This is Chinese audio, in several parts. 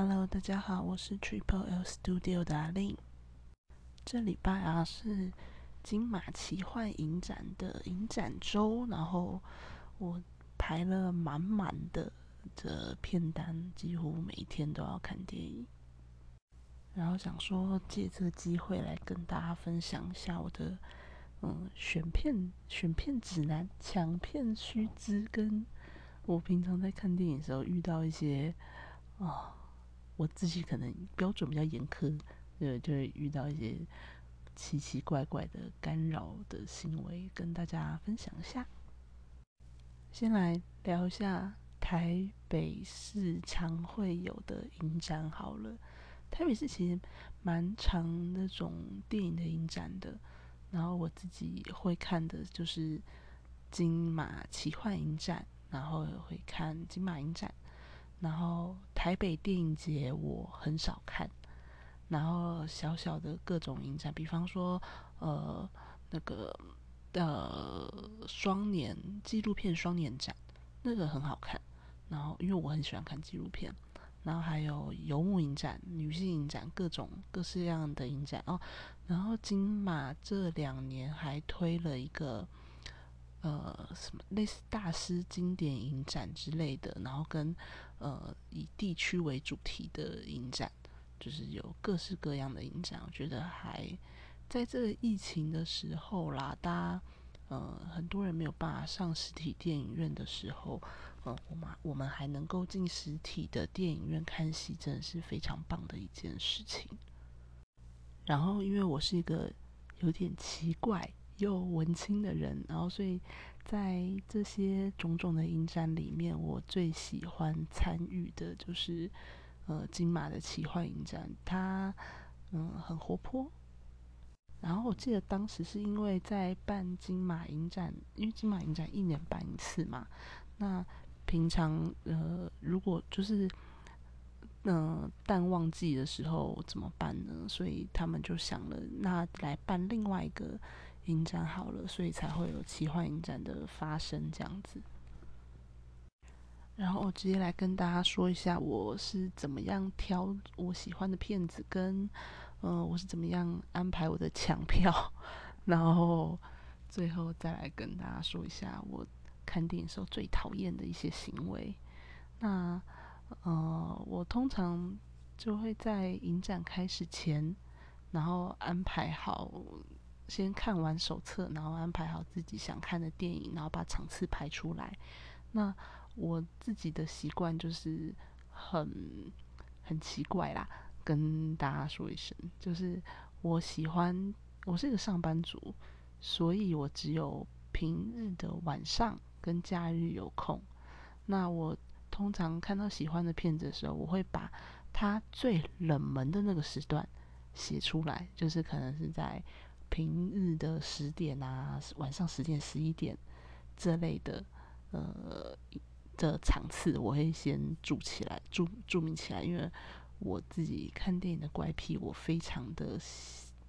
Hello，大家好，我是 Triple L Studio 的阿令。这礼拜啊是金马奇幻影展的影展周，然后我排了满满的的片单，几乎每一天都要看电影。然后想说借这个机会来跟大家分享一下我的嗯选片选片指南、抢片须知，跟我平常在看电影的时候遇到一些啊。我自己可能标准比较严苛，呃，就会遇到一些奇奇怪怪的干扰的行为，跟大家分享一下。先来聊一下台北市常会有的影展好了。台北市其实蛮常那种电影的影展的，然后我自己会看的就是金马奇幻影展，然后也会看金马影展。然后台北电影节我很少看，然后小小的各种影展，比方说呃那个呃双年纪录片双年展，那个很好看。然后因为我很喜欢看纪录片，然后还有游牧影展、女性影展，各种各式样的影展哦。然后金马这两年还推了一个。呃，什么类似大师经典影展之类的，然后跟呃以地区为主题的影展，就是有各式各样的影展。我觉得还在这个疫情的时候啦，大家呃很多人没有办法上实体电影院的时候，呃，我们我们还能够进实体的电影院看戏，真的是非常棒的一件事情。然后，因为我是一个有点奇怪。又文青的人，然后所以在这些种种的影展里面，我最喜欢参与的就是呃金马的奇幻影展，它嗯很活泼。然后我记得当时是因为在办金马影展，因为金马影展一年办一次嘛，那平常呃如果就是嗯淡旺季的时候怎么办呢？所以他们就想了，那来办另外一个。影展好了，所以才会有奇幻影展的发生这样子。然后我直接来跟大家说一下，我是怎么样挑我喜欢的片子，跟呃我是怎么样安排我的抢票，然后最后再来跟大家说一下我看电影时候最讨厌的一些行为。那呃我通常就会在影展开始前，然后安排好。先看完手册，然后安排好自己想看的电影，然后把场次排出来。那我自己的习惯就是很很奇怪啦，跟大家说一声，就是我喜欢我是一个上班族，所以我只有平日的晚上跟假日有空。那我通常看到喜欢的片子的时候，我会把它最冷门的那个时段写出来，就是可能是在。平日的十点啊，晚上十点、十一点这类的，呃的场次，我会先注起来，注注明起来，因为我自己看电影的怪癖，我非常的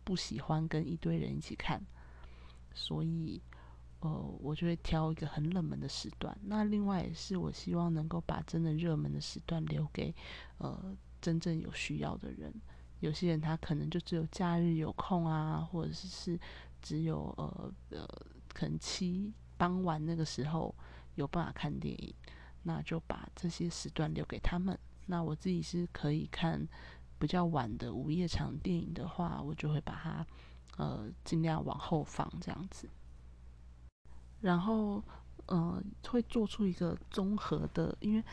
不喜欢跟一堆人一起看，所以呃，我就会挑一个很冷门的时段。那另外也是，我希望能够把真的热门的时段留给呃真正有需要的人。有些人他可能就只有假日有空啊，或者是只有呃呃，可能七傍晚那个时候有办法看电影，那就把这些时段留给他们。那我自己是可以看比较晚的午夜场电影的话，我就会把它呃尽量往后放这样子。然后呃会做出一个综合的，因为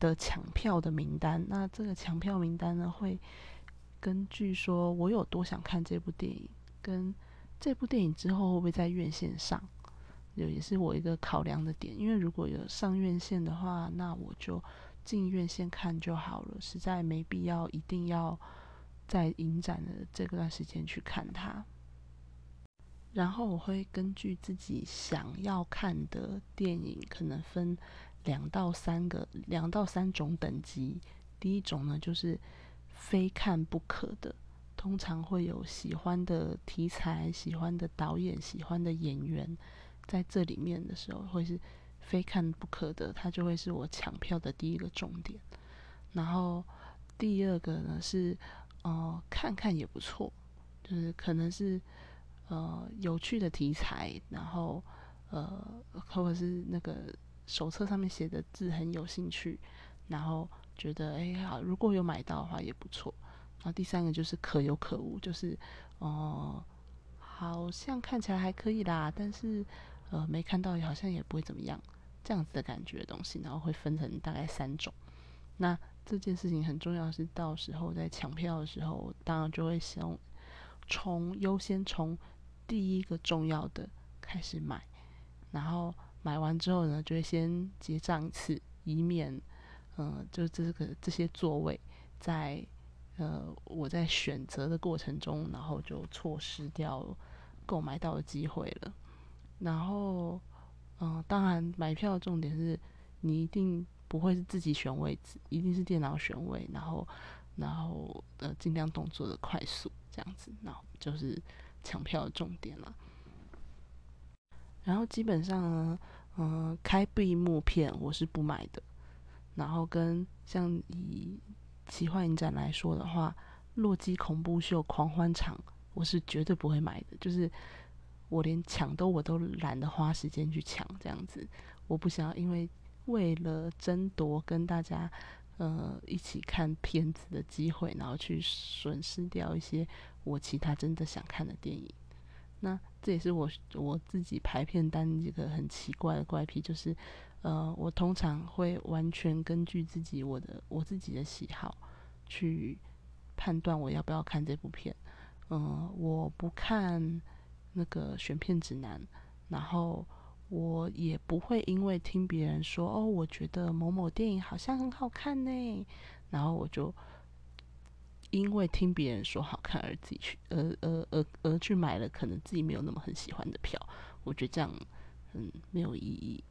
的抢票的名单。那这个抢票名单呢会。根据说，我有多想看这部电影，跟这部电影之后会不会在院线上，有也是我一个考量的点。因为如果有上院线的话，那我就进院线看就好了，实在没必要一定要在影展的这段时间去看它。然后我会根据自己想要看的电影，可能分两到三个、两到三种等级。第一种呢，就是。非看不可的，通常会有喜欢的题材、喜欢的导演、喜欢的演员，在这里面的时候，会是非看不可的，它就会是我抢票的第一个重点。然后第二个呢是，呃，看看也不错，就是可能是呃有趣的题材，然后呃或者是那个手册上面写的字很有兴趣，然后觉得哎好，如果有买到的话也不错。然后第三个就是可有可无，就是哦，好像看起来还可以啦，但是呃没看到好像也不会怎么样，这样子的感觉的东西，然后会分成大概三种。那这件事情很重要，是到时候在抢票的时候，当然就会先从优先从第一个重要的开始买，然后买完之后呢，就会先结账一次，以免嗯，就这个这些座位在。呃，我在选择的过程中，然后就错失掉购买到的机会了。然后，嗯，当然买票的重点是你一定不会是自己选位置，一定是电脑选位，然后，然后呃，尽量动作的快速这样子，然后就是抢票的重点了。然后基本上呢，嗯，开闭幕片我是不买的。然后跟像以奇幻影展来说的话，《洛基恐怖秀狂欢场》我是绝对不会买的，就是我连抢都我都懒得花时间去抢这样子，我不想要因为为了争夺跟大家呃一起看片子的机会，然后去损失掉一些我其他真的想看的电影。那这也是我我自己排片单一个很奇怪的怪癖，就是。呃，我通常会完全根据自己我的我自己的喜好去判断我要不要看这部片。嗯，我不看那个选片指南，然后我也不会因为听别人说哦，我觉得某某电影好像很好看呢，然后我就因为听别人说好看而自己去，而而而而去买了可能自己没有那么很喜欢的票。我觉得这样嗯没有意义。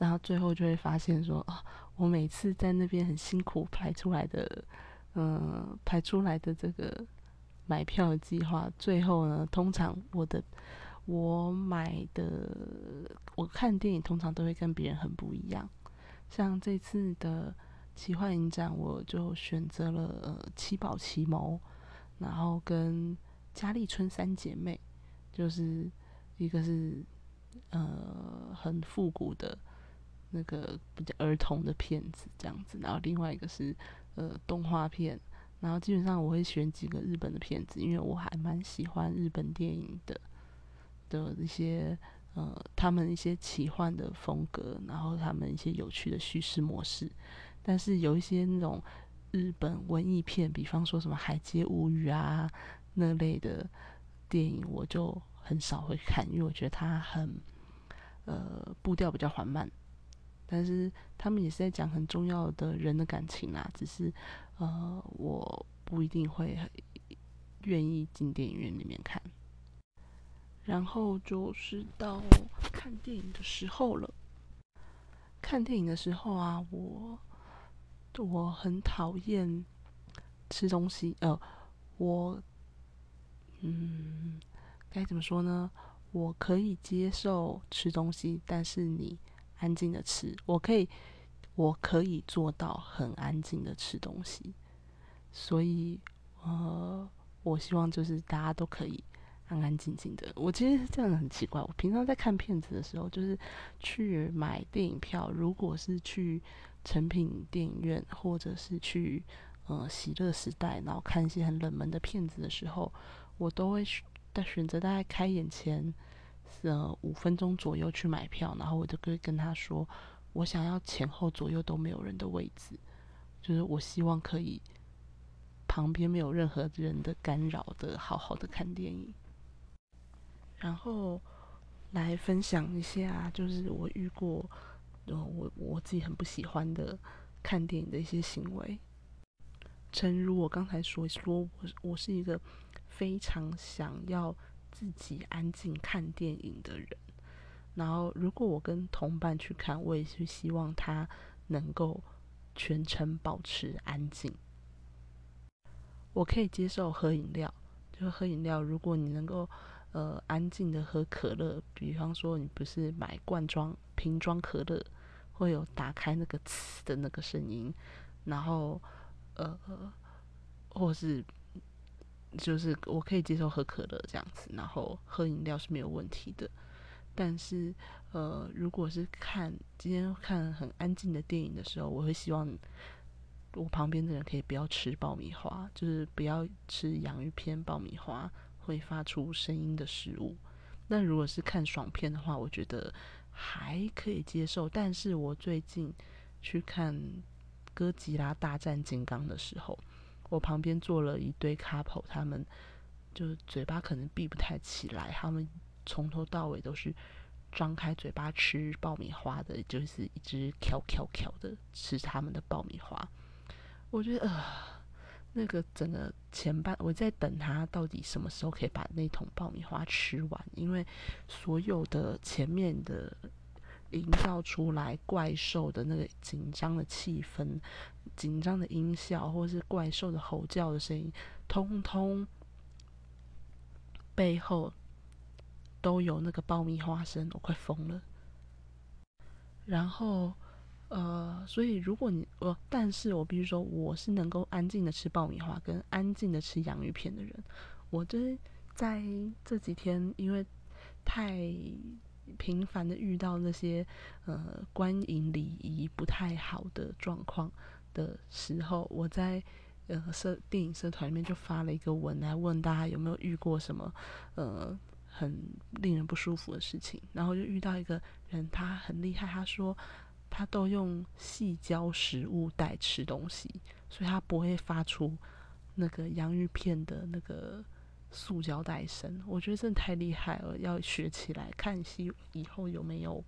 然后最后就会发现说啊，我每次在那边很辛苦排出来的，嗯，排出来的这个买票计划，最后呢，通常我的我买的我看电影通常都会跟别人很不一样。像这次的奇幻影展，我就选择了七宝奇谋，然后跟嘉丽春三姐妹，就是一个是呃很复古的。那个比较儿童的片子这样子，然后另外一个是呃动画片，然后基本上我会选几个日本的片子，因为我还蛮喜欢日本电影的的一些呃他们一些奇幻的风格，然后他们一些有趣的叙事模式，但是有一些那种日本文艺片，比方说什么《海街物语》啊那类的电影，我就很少会看，因为我觉得它很呃步调比较缓慢。但是他们也是在讲很重要的人的感情啦，只是，呃，我不一定会愿意进电影院里面看。然后就是到看电影的时候了。看电影的时候啊，我我很讨厌吃东西。呃，我嗯，该怎么说呢？我可以接受吃东西，但是你。安静的吃，我可以，我可以做到很安静的吃东西，所以，呃，我希望就是大家都可以安安静静的。我其实是这样很奇怪，我平常在看片子的时候，就是去买电影票，如果是去成品电影院，或者是去呃喜乐时代，然后看一些很冷门的片子的时候，我都会在选择大概开演前。呃，五分钟左右去买票，然后我就会跟他说，我想要前后左右都没有人的位置，就是我希望可以旁边没有任何人的干扰的，好好的看电影。然后来分享一下，就是我遇过，呃，我我自己很不喜欢的看电影的一些行为。诚如我刚才说，说我我是一个非常想要。自己安静看电影的人，然后如果我跟同伴去看，我也是希望他能够全程保持安静。我可以接受喝饮料，就喝饮料，如果你能够呃安静的喝可乐，比方说你不是买罐装瓶装可乐，会有打开那个呲的那个声音，然后呃，或是就是我可以接受喝可乐这样子，然后喝饮料是没有问题的。但是，呃，如果是看今天看很安静的电影的时候，我会希望我旁边的人可以不要吃爆米花，就是不要吃洋芋片、爆米花会发出声音的食物。那如果是看爽片的话，我觉得还可以接受。但是我最近去看《哥吉拉大战金刚》的时候，我旁边坐了一对 couple，他们就嘴巴可能闭不太起来，他们。从头到尾都是张开嘴巴吃爆米花的，就是一直嚼嚼嚼的吃他们的爆米花。我觉得呃，那个整个前半我在等他到底什么时候可以把那桶爆米花吃完，因为所有的前面的营造出来怪兽的那个紧张的气氛、紧张的音效，或是怪兽的吼叫的声音，通通背后。都有那个爆米花声，我快疯了。然后，呃，所以如果你我，但是我必须说，我是能够安静的吃爆米花跟安静的吃洋芋片的人。我这在这几天，因为太频繁的遇到那些呃观影礼仪不太好的状况的时候，我在呃社电影社团里面就发了一个文来问大家有没有遇过什么呃。很令人不舒服的事情，然后就遇到一个人，他很厉害。他说他都用细胶食物袋吃东西，所以他不会发出那个洋芋片的那个塑胶袋声。我觉得真的太厉害了，要学起来，看戏以后有没有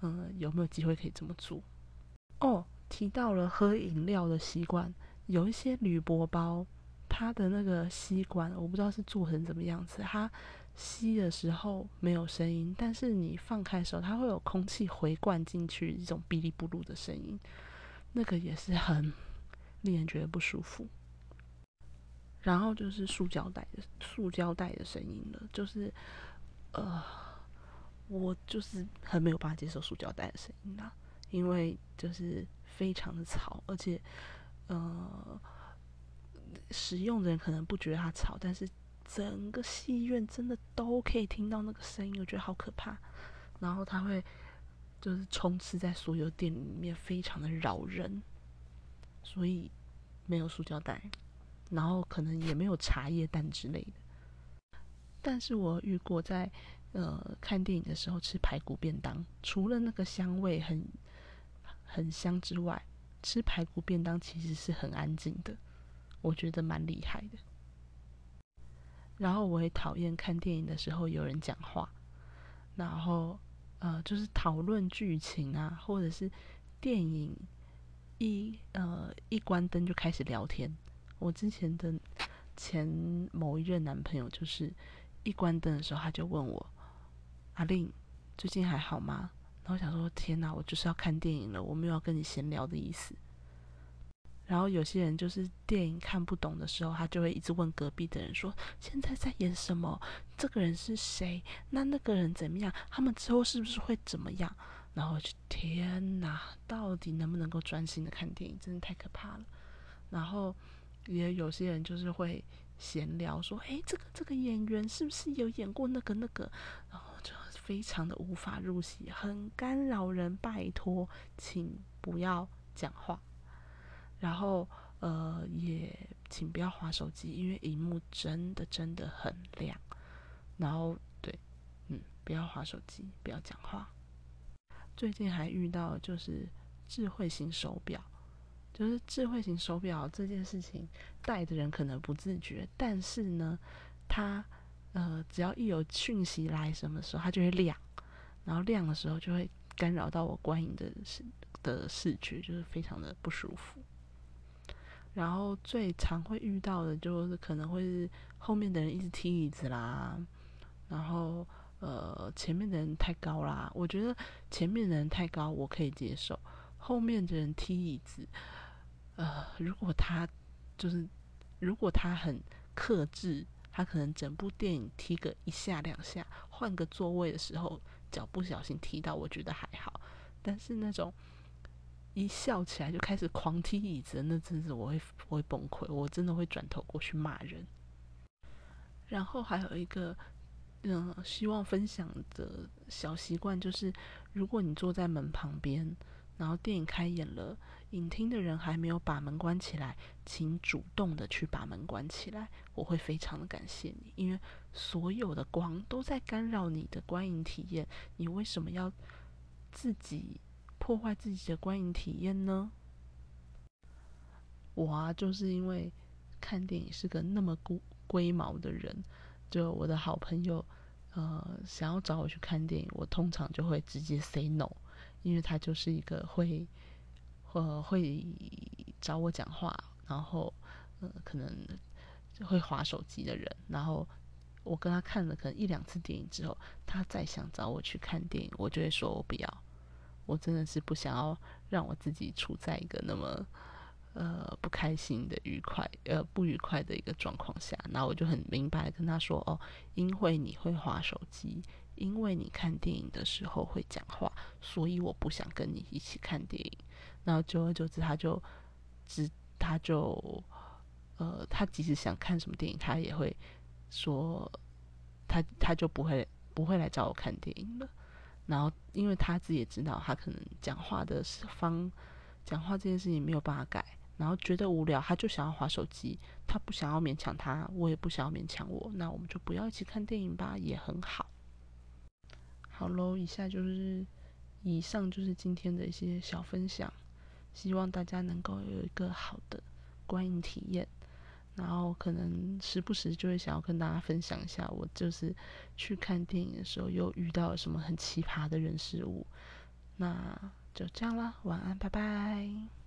嗯有没有机会可以这么做。哦，提到了喝饮料的习惯，有一些铝箔包，它的那个吸管我不知道是做成怎么样子，它。吸的时候没有声音，但是你放开的时候，它会有空气回灌进去，一种哔哩不噜的声音，那个也是很令人觉得不舒服。然后就是塑胶袋的塑胶袋的声音了，就是呃，我就是很没有办法接受塑胶袋的声音啦，因为就是非常的吵，而且呃，使用的人可能不觉得它吵，但是。整个戏院真的都可以听到那个声音，我觉得好可怕。然后它会就是充斥在所有店里面，非常的扰人。所以没有塑胶袋，然后可能也没有茶叶蛋之类的。但是我遇过在呃看电影的时候吃排骨便当，除了那个香味很很香之外，吃排骨便当其实是很安静的，我觉得蛮厉害的。然后我也讨厌看电影的时候有人讲话，然后呃就是讨论剧情啊，或者是电影一呃一关灯就开始聊天。我之前的前某一任男朋友就是一关灯的时候他就问我阿令最近还好吗？然后想说天哪，我就是要看电影了，我没有要跟你闲聊的意思。然后有些人就是电影看不懂的时候，他就会一直问隔壁的人说：“现在在演什么？这个人是谁？那那个人怎么样？他们之后是不是会怎么样？”然后就天哪，到底能不能够专心的看电影？真的太可怕了。然后也有些人就是会闲聊说：“诶，这个这个演员是不是有演过那个那个？”然后就非常的无法入戏，很干扰人。拜托，请不要讲话。然后，呃，也请不要划手机，因为荧幕真的真的很亮。然后，对，嗯，不要划手机，不要讲话。最近还遇到就是智慧型手表，就是智慧型手表这件事情，戴的人可能不自觉，但是呢，它呃，只要一有讯息来，什么时候它就会亮，然后亮的时候就会干扰到我观影的视的视觉，就是非常的不舒服。然后最常会遇到的就是可能会是后面的人一直踢椅子啦，然后呃前面的人太高啦。我觉得前面的人太高我可以接受，后面的人踢椅子，呃如果他就是如果他很克制，他可能整部电影踢个一下两下，换个座位的时候脚不小心踢到，我觉得还好。但是那种一笑起来就开始狂踢椅子，那真是我会我会崩溃，我真的会转头过去骂人。然后还有一个，嗯，希望分享的小习惯就是，如果你坐在门旁边，然后电影开演了，影厅的人还没有把门关起来，请主动的去把门关起来，我会非常的感谢你，因为所有的光都在干扰你的观影体验，你为什么要自己破坏自己的观影体验呢？我啊，就是因为看电影是个那么孤。龟毛的人，就我的好朋友，呃，想要找我去看电影，我通常就会直接 say no，因为他就是一个会，呃，会找我讲话，然后，呃，可能会划手机的人。然后我跟他看了可能一两次电影之后，他再想找我去看电影，我就会说我不要，我真的是不想要让我自己处在一个那么。呃，不开心的、愉快呃不愉快的一个状况下，那我就很明白跟他说哦，因为你会划手机，因为你看电影的时候会讲话，所以我不想跟你一起看电影。然后久而久之，他就只他就呃，他即使想看什么电影，他也会说他他就不会不会来找我看电影了。然后，因为他自己也知道，他可能讲话的方讲话这件事情没有办法改。然后觉得无聊，他就想要划手机。他不想要勉强他，我也不想要勉强我。那我们就不要一起看电影吧，也很好。好喽，以下就是以上就是今天的一些小分享，希望大家能够有一个好的观影体验。然后可能时不时就会想要跟大家分享一下，我就是去看电影的时候又遇到了什么很奇葩的人事物。那就这样啦，晚安，拜拜。